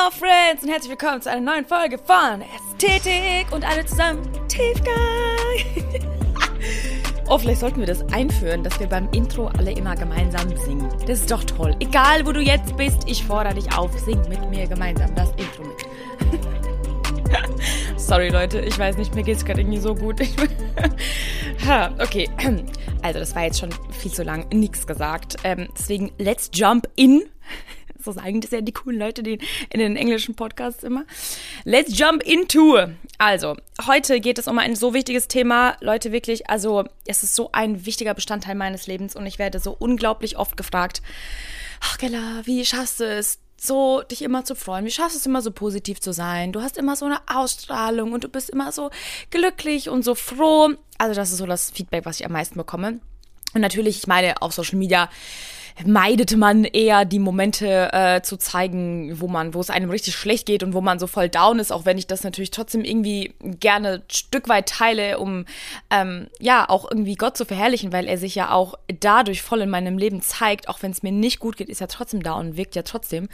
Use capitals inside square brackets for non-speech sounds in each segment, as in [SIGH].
Hello Friends und herzlich willkommen zu einer neuen Folge von Ästhetik und alle zusammen Tiefgang. [LAUGHS] oh, vielleicht sollten wir das einführen, dass wir beim Intro alle immer gemeinsam singen. Das ist doch toll. Egal, wo du jetzt bist, ich fordere dich auf, sing mit mir gemeinsam das Intro mit. [LAUGHS] Sorry Leute, ich weiß nicht, mir geht es gerade irgendwie so gut. [LAUGHS] ha, okay, also das war jetzt schon viel zu lang, nichts gesagt. Ähm, deswegen, let's jump in so sagen das ja die coolen Leute die in den englischen Podcasts immer. Let's jump into. Also, heute geht es um ein so wichtiges Thema. Leute, wirklich, also, es ist so ein wichtiger Bestandteil meines Lebens und ich werde so unglaublich oft gefragt, ach, Gella, wie schaffst du es, so dich immer zu freuen? Wie schaffst du es immer so positiv zu sein? Du hast immer so eine Ausstrahlung und du bist immer so glücklich und so froh. Also, das ist so das Feedback, was ich am meisten bekomme. Und natürlich, ich meine, auf Social Media meidete man eher die Momente äh, zu zeigen, wo man, wo es einem richtig schlecht geht und wo man so voll down ist, auch wenn ich das natürlich trotzdem irgendwie gerne Stück weit teile, um ähm, ja auch irgendwie Gott zu verherrlichen, weil er sich ja auch dadurch voll in meinem Leben zeigt, auch wenn es mir nicht gut geht, ist er trotzdem da und wirkt ja trotzdem.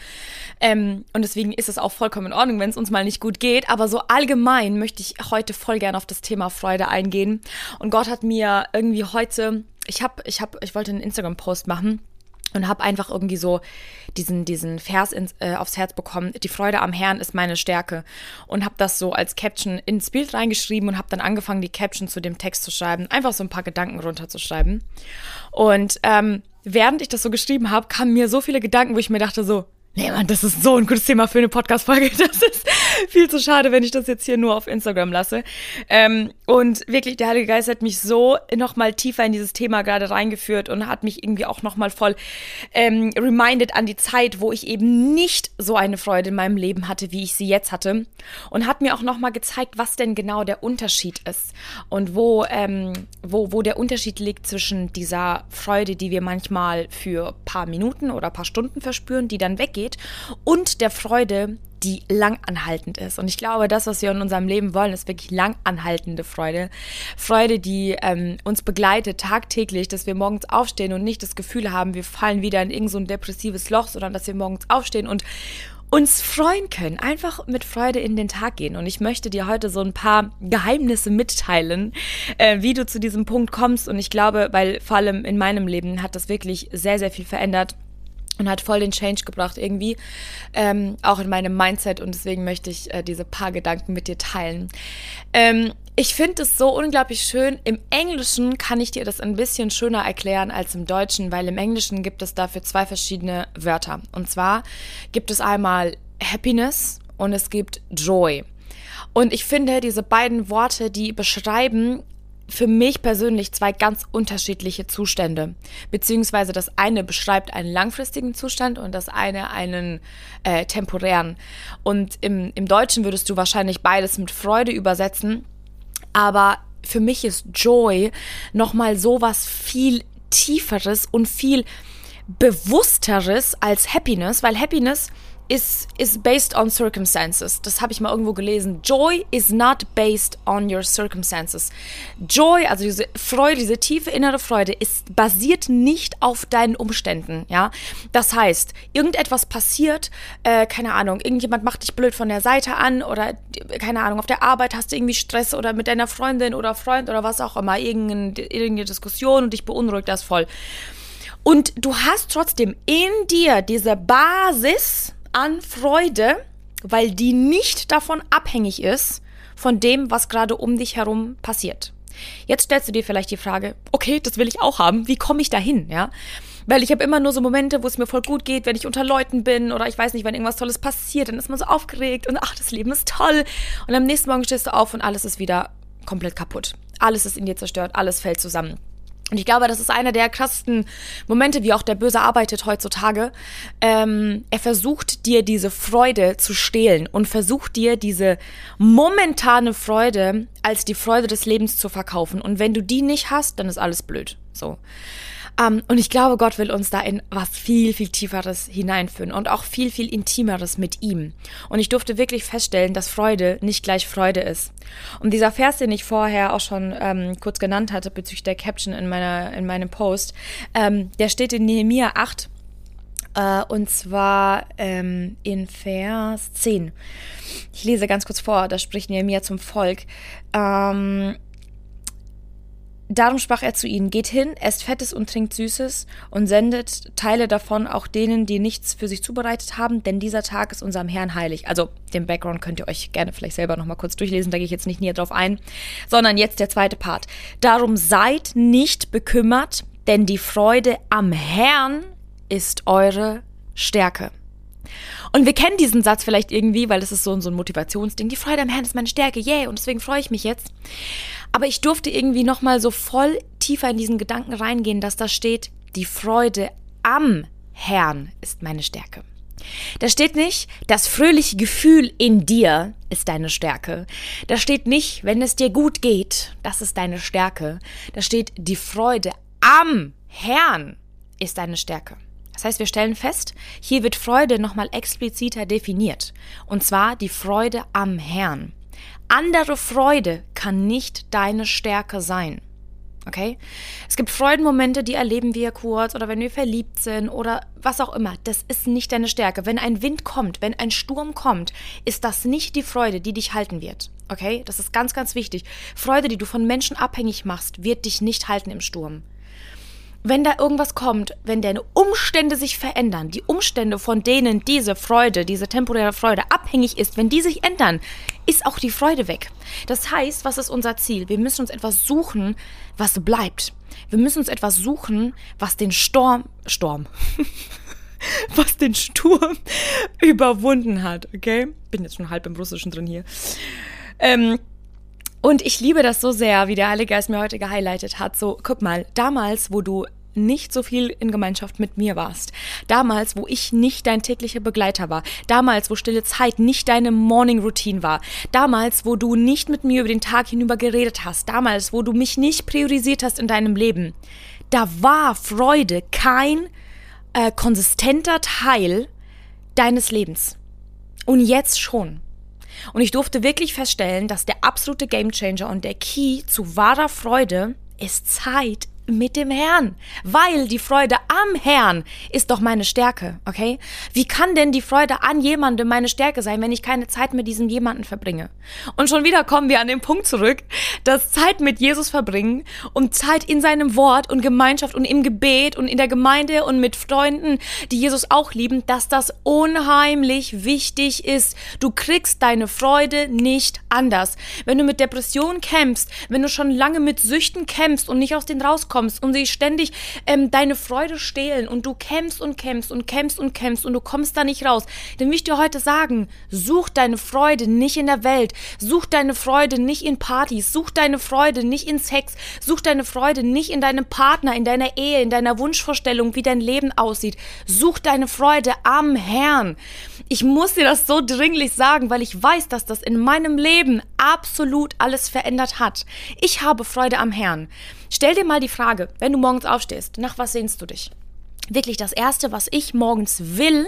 Ähm, und deswegen ist es auch vollkommen in Ordnung, wenn es uns mal nicht gut geht. Aber so allgemein möchte ich heute voll gerne auf das Thema Freude eingehen. Und Gott hat mir irgendwie heute ich habe, ich habe, ich wollte einen Instagram-Post machen und habe einfach irgendwie so diesen diesen Vers ins, äh, aufs Herz bekommen. Die Freude am Herrn ist meine Stärke und habe das so als Caption ins Bild reingeschrieben und habe dann angefangen die Caption zu dem Text zu schreiben, einfach so ein paar Gedanken runterzuschreiben. Und ähm, während ich das so geschrieben habe, kamen mir so viele Gedanken, wo ich mir dachte so, Nee, Mann, das ist so ein gutes Thema für eine Podcast-Folge. [LAUGHS] Das ist viel zu schade, wenn ich das jetzt hier nur auf Instagram lasse. Ähm, und wirklich, der Heilige Geist hat mich so nochmal tiefer in dieses Thema gerade reingeführt und hat mich irgendwie auch nochmal voll ähm, reminded an die Zeit, wo ich eben nicht so eine Freude in meinem Leben hatte, wie ich sie jetzt hatte. Und hat mir auch nochmal gezeigt, was denn genau der Unterschied ist und wo, ähm, wo, wo der Unterschied liegt zwischen dieser Freude, die wir manchmal für paar Minuten oder paar Stunden verspüren, die dann weggeht geht und der Freude, die langanhaltend ist. Und ich glaube, das, was wir in unserem Leben wollen, ist wirklich langanhaltende Freude. Freude, die ähm, uns begleitet tagtäglich, dass wir morgens aufstehen und nicht das Gefühl haben, wir fallen wieder in irgendein so depressives Loch, sondern dass wir morgens aufstehen und uns freuen können, einfach mit Freude in den Tag gehen. Und ich möchte dir heute so ein paar Geheimnisse mitteilen, äh, wie du zu diesem Punkt kommst. Und ich glaube, weil vor allem in meinem Leben hat das wirklich sehr, sehr viel verändert und hat voll den Change gebracht irgendwie, ähm, auch in meinem Mindset und deswegen möchte ich äh, diese paar Gedanken mit dir teilen. Ähm, ich finde es so unglaublich schön. Im Englischen kann ich dir das ein bisschen schöner erklären als im Deutschen, weil im Englischen gibt es dafür zwei verschiedene Wörter. Und zwar gibt es einmal Happiness und es gibt Joy. Und ich finde, diese beiden Worte, die beschreiben für mich persönlich zwei ganz unterschiedliche Zustände. Beziehungsweise das eine beschreibt einen langfristigen Zustand und das eine einen äh, temporären. Und im, im Deutschen würdest du wahrscheinlich beides mit Freude übersetzen. Aber für mich ist Joy nochmal so was viel tieferes und viel bewussteres als Happiness, weil Happiness is is based on circumstances. Das habe ich mal irgendwo gelesen. Joy is not based on your circumstances. Joy, also diese Freude, diese tiefe innere Freude, ist basiert nicht auf deinen Umständen. Ja, das heißt, irgendetwas passiert, äh, keine Ahnung, irgendjemand macht dich blöd von der Seite an oder keine Ahnung, auf der Arbeit hast du irgendwie Stress oder mit deiner Freundin oder Freund oder was auch immer, irgendeine, irgendeine Diskussion und dich beunruhigt das voll. Und du hast trotzdem in dir diese Basis, an Freude, weil die nicht davon abhängig ist, von dem, was gerade um dich herum passiert. Jetzt stellst du dir vielleicht die Frage, okay, das will ich auch haben, wie komme ich dahin, ja? Weil ich habe immer nur so Momente, wo es mir voll gut geht, wenn ich unter Leuten bin oder ich weiß nicht, wenn irgendwas Tolles passiert, dann ist man so aufgeregt und ach, das Leben ist toll. Und am nächsten Morgen stehst du auf und alles ist wieder komplett kaputt. Alles ist in dir zerstört, alles fällt zusammen. Und ich glaube, das ist einer der krassesten Momente, wie auch der Böse arbeitet heutzutage. Ähm, er versucht dir diese Freude zu stehlen und versucht dir diese momentane Freude als die Freude des Lebens zu verkaufen. Und wenn du die nicht hast, dann ist alles blöd. So. Um, ähm, und ich glaube, Gott will uns da in was viel, viel Tieferes hineinführen und auch viel, viel Intimeres mit ihm. Und ich durfte wirklich feststellen, dass Freude nicht gleich Freude ist. Und dieser Vers, den ich vorher auch schon ähm, kurz genannt hatte bezüglich der Caption in, meiner, in meinem Post, ähm, der steht in Nehemiah 8, Äh, und zwar ähm, in Vers 10. Ich lese ganz kurz vor, da spricht Nehemiah zum Volk. Ähm, Darum sprach er zu ihnen, geht hin, esst Fettes und trinkt Süßes und sendet Teile davon auch denen, die nichts für sich zubereitet haben, denn dieser Tag ist unserem Herrn heilig. Also den Background könnt ihr euch gerne vielleicht selber nochmal kurz durchlesen, da gehe ich jetzt nicht näher drauf ein, sondern jetzt der zweite Part. Darum seid nicht bekümmert, denn die Freude am Herrn ist eure Stärke. Und wir kennen diesen Satz vielleicht irgendwie, weil das ist so, so ein Motivationsding. Die Freude am Herrn ist meine Stärke, yay, und deswegen freue ich mich jetzt. Aber ich durfte irgendwie nochmal so voll tiefer in diesen Gedanken reingehen, dass da steht, die Freude am Herrn ist meine Stärke. Da steht nicht, das fröhliche Gefühl in dir ist deine Stärke. Da steht nicht, wenn es dir gut geht, das ist deine Stärke. Da steht, die Freude am Herrn ist deine Stärke. Das heißt, wir stellen fest, hier wird Freude nochmal expliziter definiert. Und zwar die Freude am Herrn. Andere Freude kann nicht deine Stärke sein. Okay? Es gibt Freudenmomente, die erleben wir kurz oder wenn wir verliebt sind oder was auch immer. Das ist nicht deine Stärke. Wenn ein Wind kommt, wenn ein Sturm kommt, ist das nicht die Freude, die dich halten wird. Okay? Das ist ganz, ganz wichtig. Freude, die du von Menschen abhängig machst, wird dich nicht halten im Sturm wenn da irgendwas kommt, wenn deine Umstände sich verändern, die Umstände, von denen diese Freude, diese temporäre Freude abhängig ist, wenn die sich ändern, ist auch die Freude weg. Das heißt, was ist unser Ziel? Wir müssen uns etwas suchen, was bleibt. Wir müssen uns etwas suchen, was den Sturm, Sturm, [LAUGHS] was den Sturm [LAUGHS] überwunden hat, okay? Bin jetzt schon halb im Russischen drin hier. Ähm, und ich liebe das so sehr, wie der Heilige Geist mir heute gehighlightet hat. So, guck mal, damals, wo du nicht so viel in Gemeinschaft mit mir warst. Damals, wo ich nicht dein täglicher Begleiter war. Damals, wo stille Zeit nicht deine Morning Routine war. Damals, wo du nicht mit mir über den Tag hinüber geredet hast. Damals, wo du mich nicht priorisiert hast in deinem Leben. Da war Freude kein äh, konsistenter Teil deines Lebens. Und jetzt schon. Und ich durfte wirklich feststellen, dass der absolute Gamechanger und der Key zu wahrer Freude ist Zeit mit dem Herrn, weil die Freude am Herrn ist doch meine Stärke, okay? Wie kann denn die Freude an jemandem meine Stärke sein, wenn ich keine Zeit mit diesem jemanden verbringe? Und schon wieder kommen wir an den Punkt zurück, dass Zeit mit Jesus verbringen und Zeit in seinem Wort und Gemeinschaft und im Gebet und in der Gemeinde und mit Freunden, die Jesus auch lieben, dass das unheimlich wichtig ist. Du kriegst deine Freude nicht anders. Wenn du mit Depressionen kämpfst, wenn du schon lange mit Süchten kämpfst und nicht aus den rauskommst, kommst und sie ständig ähm, deine Freude stehlen und du kämpfst und kämpfst und kämpfst und kämpfst und du kommst da nicht raus, dann will ich dir heute sagen, such deine Freude nicht in der Welt, such deine Freude nicht in Partys, such deine Freude nicht in Sex, such deine Freude nicht in deinem Partner, in deiner Ehe, in deiner Wunschvorstellung, wie dein Leben aussieht. Such deine Freude am Herrn. Ich muss dir das so dringlich sagen, weil ich weiß, dass das in meinem Leben absolut alles verändert hat. Ich habe Freude am Herrn. Stell dir mal die Frage, wenn du morgens aufstehst, nach was sehnst du dich? Wirklich, das Erste, was ich morgens will,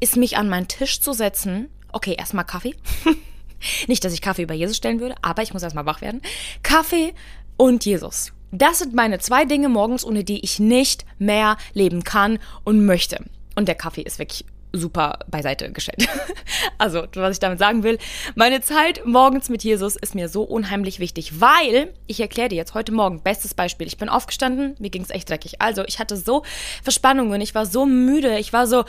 ist mich an meinen Tisch zu setzen. Okay, erstmal Kaffee. [LAUGHS] Nicht, dass ich Kaffee über Jesus stellen würde, aber ich muss erstmal wach werden. Kaffee und Jesus. Das sind meine zwei Dinge morgens, ohne die ich nicht mehr leben kann und möchte. Und der Kaffee ist wirklich super beiseite gestellt. [LAUGHS] also, was ich damit sagen will, meine Zeit morgens mit Jesus ist mir so unheimlich wichtig, weil, ich erkläre dir jetzt heute Morgen, bestes Beispiel, ich bin aufgestanden, mir ging es echt dreckig. Also, ich hatte so Verspannungen, ich war so müde, ich war so,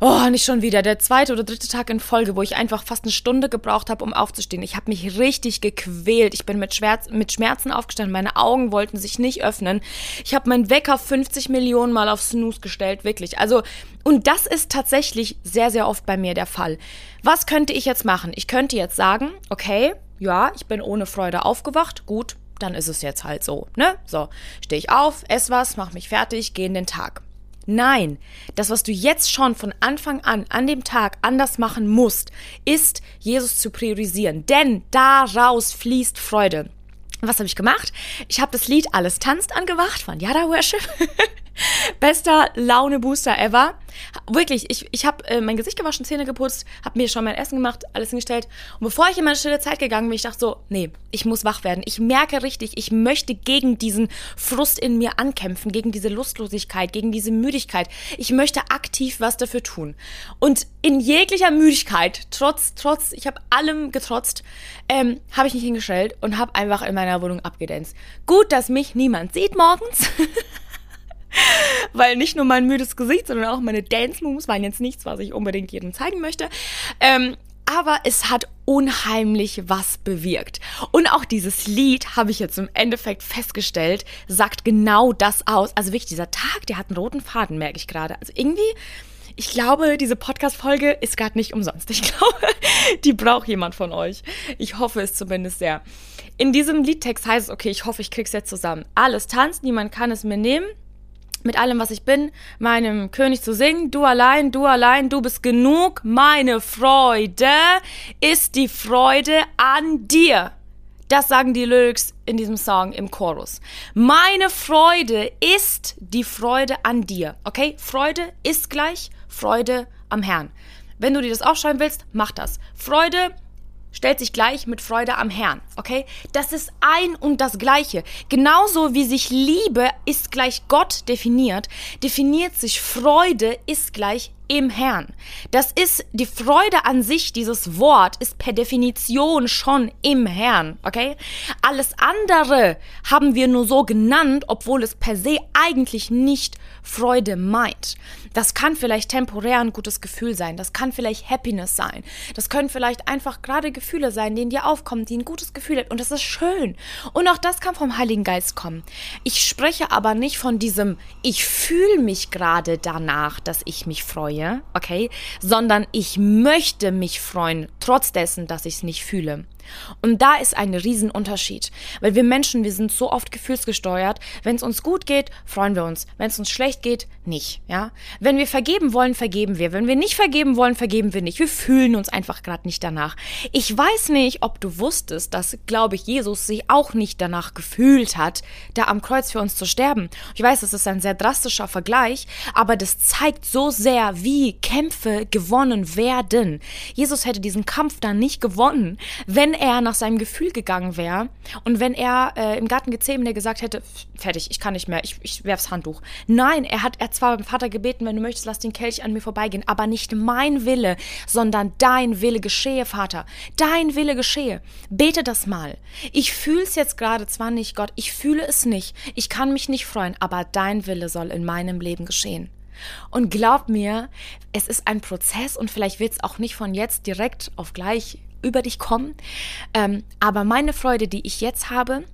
oh, nicht schon wieder, der zweite oder dritte Tag in Folge, wo ich einfach fast eine Stunde gebraucht habe, um aufzustehen. Ich habe mich richtig gequält. Ich bin mit, Schmerz, mit Schmerzen aufgestanden, meine Augen wollten sich nicht öffnen. Ich habe meinen Wecker 50 Millionen Mal auf Snooze gestellt, wirklich. Also, und das ist tatsächlich sehr, sehr oft bei mir der Fall. Was könnte ich jetzt machen? Ich könnte jetzt sagen, okay, ja, ich bin ohne Freude aufgewacht, gut, dann ist es jetzt halt so, ne? So, stehe ich auf, ess was, mach mich fertig, gehe in den Tag. Nein, das, was du jetzt schon von Anfang an an dem Tag anders machen musst, ist, Jesus zu priorisieren. Denn daraus fließt Freude. Was habe ich gemacht? Ich habe das Lied Alles tanzt angemacht von Yada Worship. [LAUGHS] [LAUGHS] Bester Laune-Booster ever. Wirklich, ich, ich habe äh, mein Gesicht gewaschen, Zähne geputzt, habe mir schon mein Essen gemacht, alles hingestellt. Und bevor ich in meine stille Zeit gegangen bin, ich dachte so, nee, ich muss wach werden. Ich merke richtig, ich möchte gegen diesen Frust in mir ankämpfen, gegen diese Lustlosigkeit, gegen diese Müdigkeit. Ich möchte aktiv was dafür tun. Und in jeglicher Müdigkeit, trotz, trotz, ich habe allem getrotzt, ähm, habe ich mich hingestellt und habe einfach in meiner Wohnung abgedanzt. Gut, dass mich niemand sieht morgens. [LAUGHS] Weil nicht nur mein müdes Gesicht, sondern auch meine Dance-Moves waren jetzt nichts, was ich unbedingt jedem zeigen möchte. Ähm, aber es hat unheimlich was bewirkt. Und auch dieses Lied, habe ich jetzt im Endeffekt festgestellt, sagt genau das aus. Also wirklich, dieser Tag, der hat einen roten Faden, merke ich gerade. Also irgendwie, ich glaube, diese Podcast-Folge ist gerade nicht umsonst. Ich [LAUGHS] glaube, die braucht jemand von euch. Ich hoffe es zumindest sehr. In diesem Liedtext heißt es, okay, ich hoffe, ich krieg's jetzt zusammen. Alles tanzt, niemand kann es mir nehmen mit allem, was ich bin, meinem König zu singen. Du allein, du allein, du bist genug. Meine Freude ist die Freude an dir. Das sagen die Lyrics in diesem Song im Chorus. Meine Freude ist die Freude an dir. Okay? Freude ist gleich Freude am Herrn. Wenn du dir das aufschreiben willst, mach das. Freude stellt sich gleich mit Freude am Herrn, okay? Das ist ein und das Gleiche. Genauso wie sich Liebe ist gleich Gott definiert, definiert sich Freude ist gleich im Herrn. Das ist die Freude an sich, dieses Wort ist per Definition schon im Herrn, okay? Alles andere haben wir nur so genannt, obwohl es per se eigentlich nicht Freude meint. Das kann vielleicht temporär ein gutes Gefühl sein, das kann vielleicht Happiness sein, das können vielleicht einfach gerade Gefühle sein, denen dir aufkommen, die ein gutes Gefühl hat und das ist schön. Und auch das kann vom Heiligen Geist kommen. Ich spreche aber nicht von diesem, ich fühle mich gerade danach, dass ich mich freue freue, okay, sondern ich möchte mich freuen, trotz dessen, dass ich es nicht fühle. Und da ist ein Riesenunterschied, weil wir Menschen, wir sind so oft gefühlsgesteuert. Wenn es uns gut geht, freuen wir uns. Wenn es uns schlecht geht, nicht, ja? Wenn wir vergeben wollen, vergeben wir. Wenn wir nicht vergeben wollen, vergeben wir nicht. Wir fühlen uns einfach gerade nicht danach. Ich weiß nicht, ob du wusstest, dass, glaube ich, Jesus sich auch nicht danach gefühlt hat, da am Kreuz für uns zu sterben. Ich weiß, das ist ein sehr drastischer Vergleich, aber das zeigt so sehr, wie Kämpfe gewonnen werden. Jesus hätte diesen Kampf dann nicht gewonnen, wenn er nach seinem Gefühl gegangen wäre und wenn er äh, im Garten Gethsemane gesagt hätte, fertig, ich kann nicht mehr, ich, ich werf's Handtuch. Nein, er hat er zwar beim Vater gebeten, wenn du möchtest, lass den Kelch an mir vorbeigehen, aber nicht mein Wille, sondern dein Wille geschehe, Vater. Dein Wille geschehe. Bete das mal. Ich fühl's jetzt gerade zwar nicht, Gott, ich fühle es nicht. Ich kann mich nicht freuen, aber dein Wille soll in meinem Leben geschehen. Und glaub mir, es ist ein Prozess und vielleicht wird es auch nicht von jetzt direkt auf gleich über dich kommen. Ähm, aber meine Freude, die ich jetzt habe,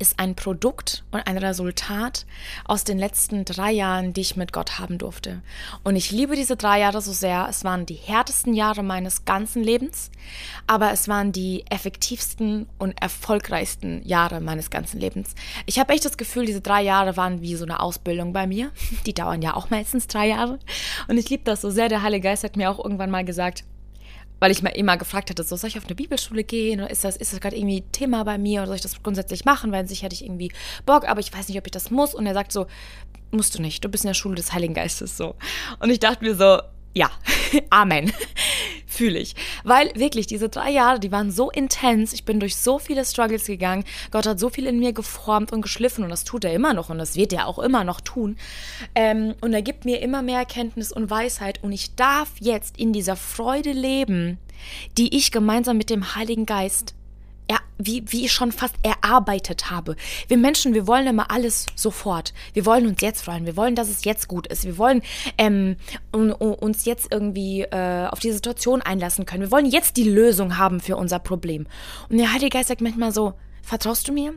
ist ein Produkt und ein Resultat aus den letzten drei Jahren, die ich mit Gott haben durfte. Und ich liebe diese drei Jahre so sehr. Es waren die härtesten Jahre meines ganzen Lebens, aber es waren die effektivsten und erfolgreichsten Jahre meines ganzen Lebens. Ich habe echt das Gefühl, diese drei Jahre waren wie so eine Ausbildung bei mir. [LAUGHS] Die dauern ja auch meistens drei Jahre. Und ich liebe das so sehr. Der Heilige Geist hat mir auch irgendwann mal gesagt, weil ich mir immer gefragt hatte, so soll ich auf eine Bibelschule gehen oder ist das, ist das gerade irgendwie Thema bei mir oder soll ich das grundsätzlich machen, weil sich hätte ich irgendwie Bock, aber ich weiß nicht, ob ich das muss. Und er sagt so, musst du nicht, du bist in der Schule des Heiligen Geistes so. Und ich dachte mir so, ja, [LAUGHS] Amen. [LAUGHS] Fühle ich. Weil wirklich, diese drei Jahre, die waren so intens. Ich bin durch so viele Struggles gegangen. Gott hat so viel in mir geformt und geschliffen und das tut er immer noch und das wird er auch immer noch tun. Ähm, und er gibt mir immer mehr Erkenntnis und Weisheit und ich darf jetzt in dieser Freude leben, die ich gemeinsam mit dem Heiligen Geist er, wie, wie ich schon fast erarbeitet habe. Wir Menschen, wir wollen immer alles sofort. Wir wollen uns jetzt freuen. Wir wollen, dass es jetzt gut ist. Wir wollen ähm, uns jetzt irgendwie äh, auf die Situation einlassen können. Wir wollen jetzt die Lösung haben für unser Problem. Und der Heilige Geist sagt manchmal so, vertraust du mir?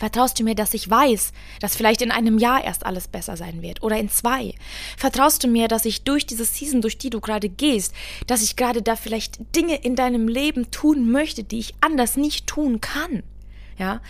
Vertraust du mir, dass ich weiß, dass vielleicht in einem Jahr erst alles besser sein wird oder in zwei? Vertraust du mir, dass ich durch diese Season, durch die du gerade gehst, dass ich gerade da vielleicht Dinge in deinem Leben tun möchte, die ich anders nicht tun kann? Ja?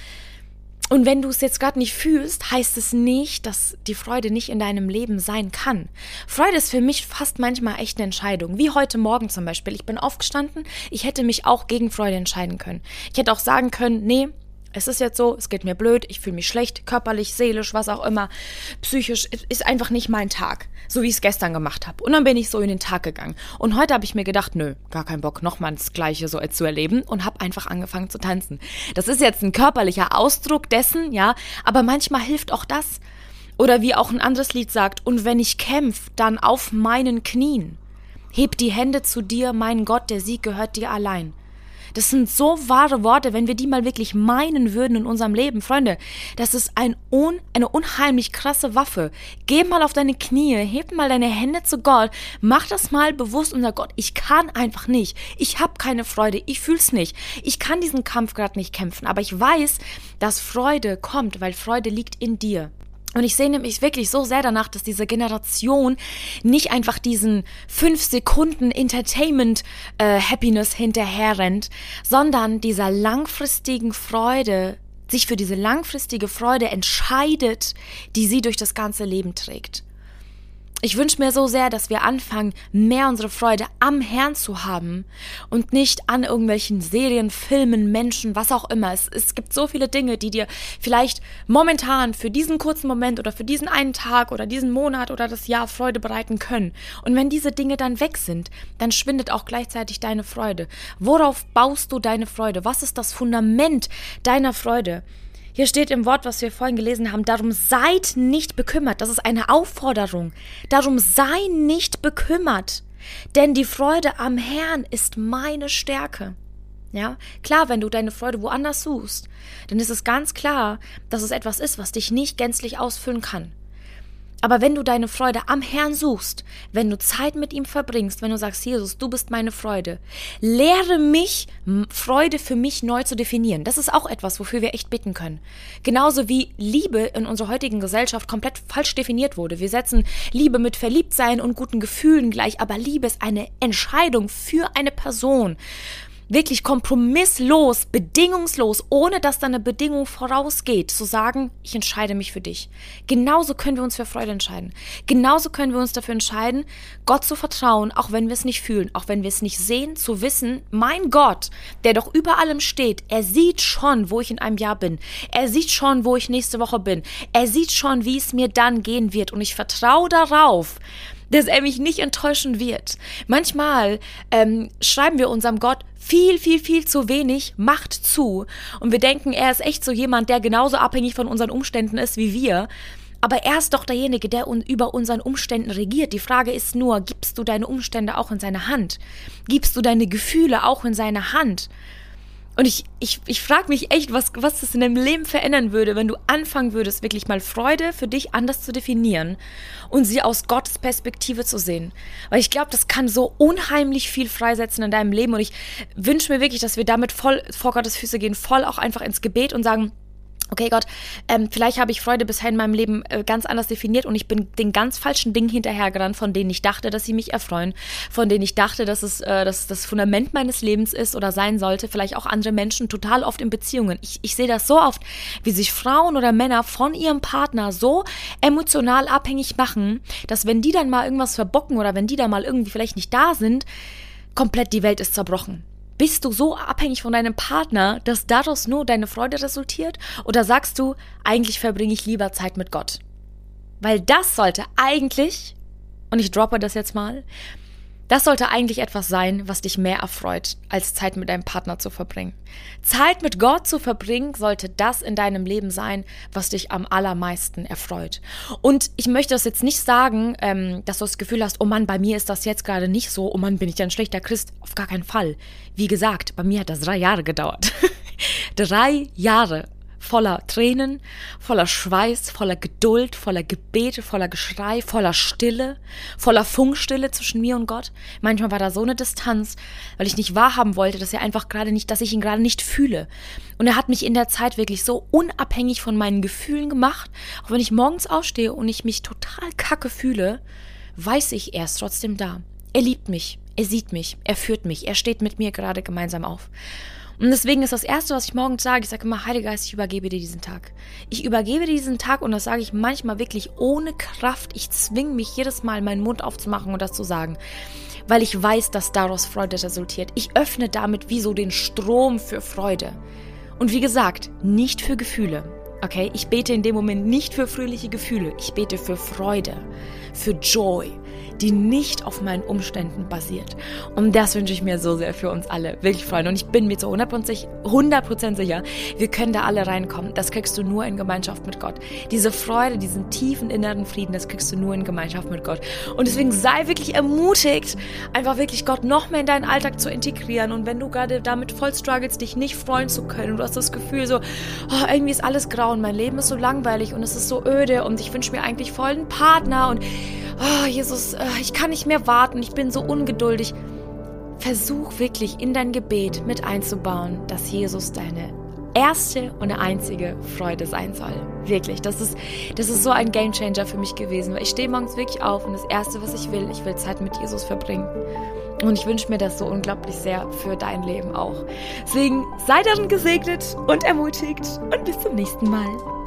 Und wenn du es jetzt gerade nicht fühlst, heißt es nicht, dass die Freude nicht in deinem Leben sein kann. Freude ist für mich fast manchmal echt eine Entscheidung. Wie heute Morgen zum Beispiel. Ich bin aufgestanden, ich hätte mich auch gegen Freude entscheiden können. Ich hätte auch sagen können, nee, Es ist jetzt so, es geht mir blöd, ich fühle mich schlecht, körperlich, seelisch, was auch immer, psychisch, ist einfach nicht mein Tag, so wie ich es gestern gemacht habe. Und dann bin ich so in den Tag gegangen. Und heute habe ich mir gedacht, nö, gar keinen Bock, nochmal das Gleiche so zu erleben und habe einfach angefangen zu tanzen. Das ist jetzt ein körperlicher Ausdruck dessen, ja, aber manchmal hilft auch das. Oder wie auch ein anderes Lied sagt, und wenn ich kämpf, dann auf meinen Knien. Heb die Hände zu dir, mein Gott, der Sieg gehört dir allein. Das sind so wahre Worte, wenn wir die mal wirklich meinen würden in unserem Leben. Freunde, das ist ein un, eine unheimlich krasse Waffe. Geh mal auf deine Knie, heb mal deine Hände zu Gott, mach das mal bewusst und sag Gott, ich kann einfach nicht. Ich habe keine Freude, ich fühl's nicht. Ich kann diesen Kampf gerade nicht kämpfen, aber ich weiß, dass Freude kommt, weil Freude liegt in dir. Und ich sehne mich wirklich so sehr danach, dass diese Generation nicht einfach diesen fünf Sekunden Entertainment äh, Happiness hinterherrennt, sondern dieser langfristigen Freude, sich für diese langfristige Freude entscheidet, die sie durch das ganze Leben trägt. Ich wünsche mir so sehr, dass wir anfangen, mehr unsere Freude am Herrn zu haben und nicht an irgendwelchen Serien, Filmen, Menschen, was auch immer. Es, es gibt so viele Dinge, die dir vielleicht momentan für diesen kurzen Moment oder für diesen einen Tag oder diesen Monat oder das Jahr Freude bereiten können. Und wenn diese Dinge dann weg sind, dann schwindet auch gleichzeitig deine Freude. Worauf baust du deine Freude? Was ist das Fundament deiner Freude? Hier steht im Wort, was wir vorhin gelesen haben, darum seid nicht bekümmert. Das ist eine Aufforderung. Darum sei nicht bekümmert. Denn die Freude am Herrn ist meine Stärke. Ja, klar, wenn du deine Freude woanders suchst, dann ist es ganz klar, dass es etwas ist, was dich nicht gänzlich ausfüllen kann. Aber wenn du deine Freude am Herrn suchst, wenn du Zeit mit ihm verbringst, wenn du sagst, Jesus, du bist meine Freude, lehre mich, Freude für mich neu zu definieren. Das ist auch etwas, wofür wir echt bitten können. Genauso wie Liebe in unserer heutigen Gesellschaft komplett falsch definiert wurde. Wir setzen Liebe mit Verliebtsein und guten Gefühlen gleich, aber Liebe ist eine Entscheidung für eine Person wirklich kompromisslos, bedingungslos, ohne dass da eine Bedingung vorausgeht, zu sagen, ich entscheide mich für dich. Genauso können wir uns für Freude entscheiden. Genauso können wir uns dafür entscheiden, Gott zu vertrauen, auch wenn wir es nicht fühlen, auch wenn wir es nicht sehen, zu wissen, mein Gott, der doch über allem steht, er sieht schon, wo ich in einem Jahr bin. Er sieht schon, wo ich nächste Woche bin. Er sieht schon, wie es mir dann gehen wird. Und ich vertraue darauf, dass er mich nicht enttäuschen wird. Manchmal ähm, schreiben wir unserem Gott viel, viel, viel zu wenig Macht zu und wir denken, er ist echt so jemand, der genauso abhängig von unseren Umständen ist wie wir. Aber er ist doch derjenige, der un über unseren Umständen regiert. Die Frage ist nur, gibst du deine Umstände auch in seine Hand? Gibst du deine Gefühle auch in seine Hand? Und ich, ich, ich frage mich echt, was, was das in deinem Leben verändern würde, wenn du anfangen würdest, wirklich mal Freude für dich anders zu definieren und sie aus Gottes Perspektive zu sehen. Weil ich glaube, das kann so unheimlich viel freisetzen in deinem Leben. Und ich wünsche mir wirklich, dass wir damit voll vor Gottes Füße gehen, voll auch einfach ins Gebet und sagen, okay Gott, ähm, vielleicht habe ich Freude bisher in meinem Leben äh, ganz anders definiert und ich bin den ganz falschen Dingen hinterhergerannt, von denen ich dachte, dass sie mich erfreuen, von denen ich dachte, dass es äh, dass das Fundament meines Lebens ist oder sein sollte, vielleicht auch andere Menschen, total oft in Beziehungen. Ich, ich sehe das so oft, wie sich Frauen oder Männer von ihrem Partner so emotional abhängig machen, dass wenn die dann mal irgendwas verbocken oder wenn die dann mal irgendwie vielleicht nicht da sind, komplett die Welt ist zerbrochen. Bist du so abhängig von deinem Partner, dass daraus nur deine Freude resultiert? Oder sagst du, eigentlich verbringe ich lieber Zeit mit Gott? Weil das sollte eigentlich, und ich droppe das jetzt mal, das sollte eigentlich etwas sein, was dich mehr erfreut, als Zeit mit deinem Partner zu verbringen. Zeit mit Gott zu verbringen sollte das in deinem Leben sein, was dich am allermeisten erfreut. Und ich möchte das jetzt nicht sagen, ähm, dass du das Gefühl hast, oh Mann, bei mir ist das jetzt gerade nicht so, oh Mann, bin ich ein schlechter Christ. Auf gar keinen Fall. Wie gesagt, bei mir hat das drei Jahre gedauert. [LAUGHS] drei Jahre voller Tränen, voller Schweiß, voller Geduld, voller Gebete, voller Geschrei, voller Stille, voller Funkstille zwischen mir und Gott. Manchmal war da so eine Distanz, weil ich nicht wahrhaben wollte, dass er einfach gerade nicht, dass ich ihn gerade nicht fühle. Und er hat mich in der Zeit wirklich so unabhängig von meinen Gefühlen gemacht. Auch wenn ich morgens aufstehe und ich mich total kacke fühle, weiß ich, er ist trotzdem da. Er liebt mich, er sieht mich, er führt mich, er steht mit mir gerade gemeinsam auf. Und deswegen ist das Erste, was ich morgens sage, ich sage immer, Heiliger Geist, ich übergebe dir diesen Tag. Ich übergebe dir diesen Tag und das sage ich manchmal wirklich ohne Kraft. Ich zwinge mich jedes Mal, meinen Mund aufzumachen und das zu sagen. Weil ich weiß, dass daraus Freude resultiert. Ich öffne damit wie so den Strom für Freude. Und wie gesagt, nicht für Gefühle. Okay, ich bete in dem Moment nicht für fröhliche Gefühle, ich bete für Freude, für Joy, die nicht auf meinen Umständen basiert. Und das wünsche ich mir so sehr für uns alle. Wirklich, Freunde. Und ich bin mir zu 100%, 100 sicher, wir können da alle reinkommen. Das kriegst du nur in Gemeinschaft mit Gott. Diese Freude, diesen tiefen inneren Frieden, das kriegst du nur in Gemeinschaft mit Gott. Und deswegen sei wirklich ermutigt, einfach wirklich Gott noch mehr in deinen Alltag zu integrieren. Und wenn du gerade damit voll struggles, dich nicht freuen zu können, du hast das Gefühl so, oh, irgendwie ist alles grau und mein Leben ist so langweilig und es ist so öde und ich wünsche mir eigentlich voll einen Partner und oh, Jesus, äh, ich kann nicht mehr warten, ich bin so ungeduldig. Versuch wirklich in dein Gebet mit einzubauen, dass Jesus deine erste und einzige Freude sein soll. Wirklich, das ist, das ist so ein Gamechanger für mich gewesen, weil ich stehe morgens wirklich auf und das Erste, was ich will, ich will Zeit mit Jesus verbringen. Und ich wünsche mir das so unglaublich sehr für dein Leben auch. Deswegen sei darin gesegnet und ermutigt und bis zum nächsten Mal.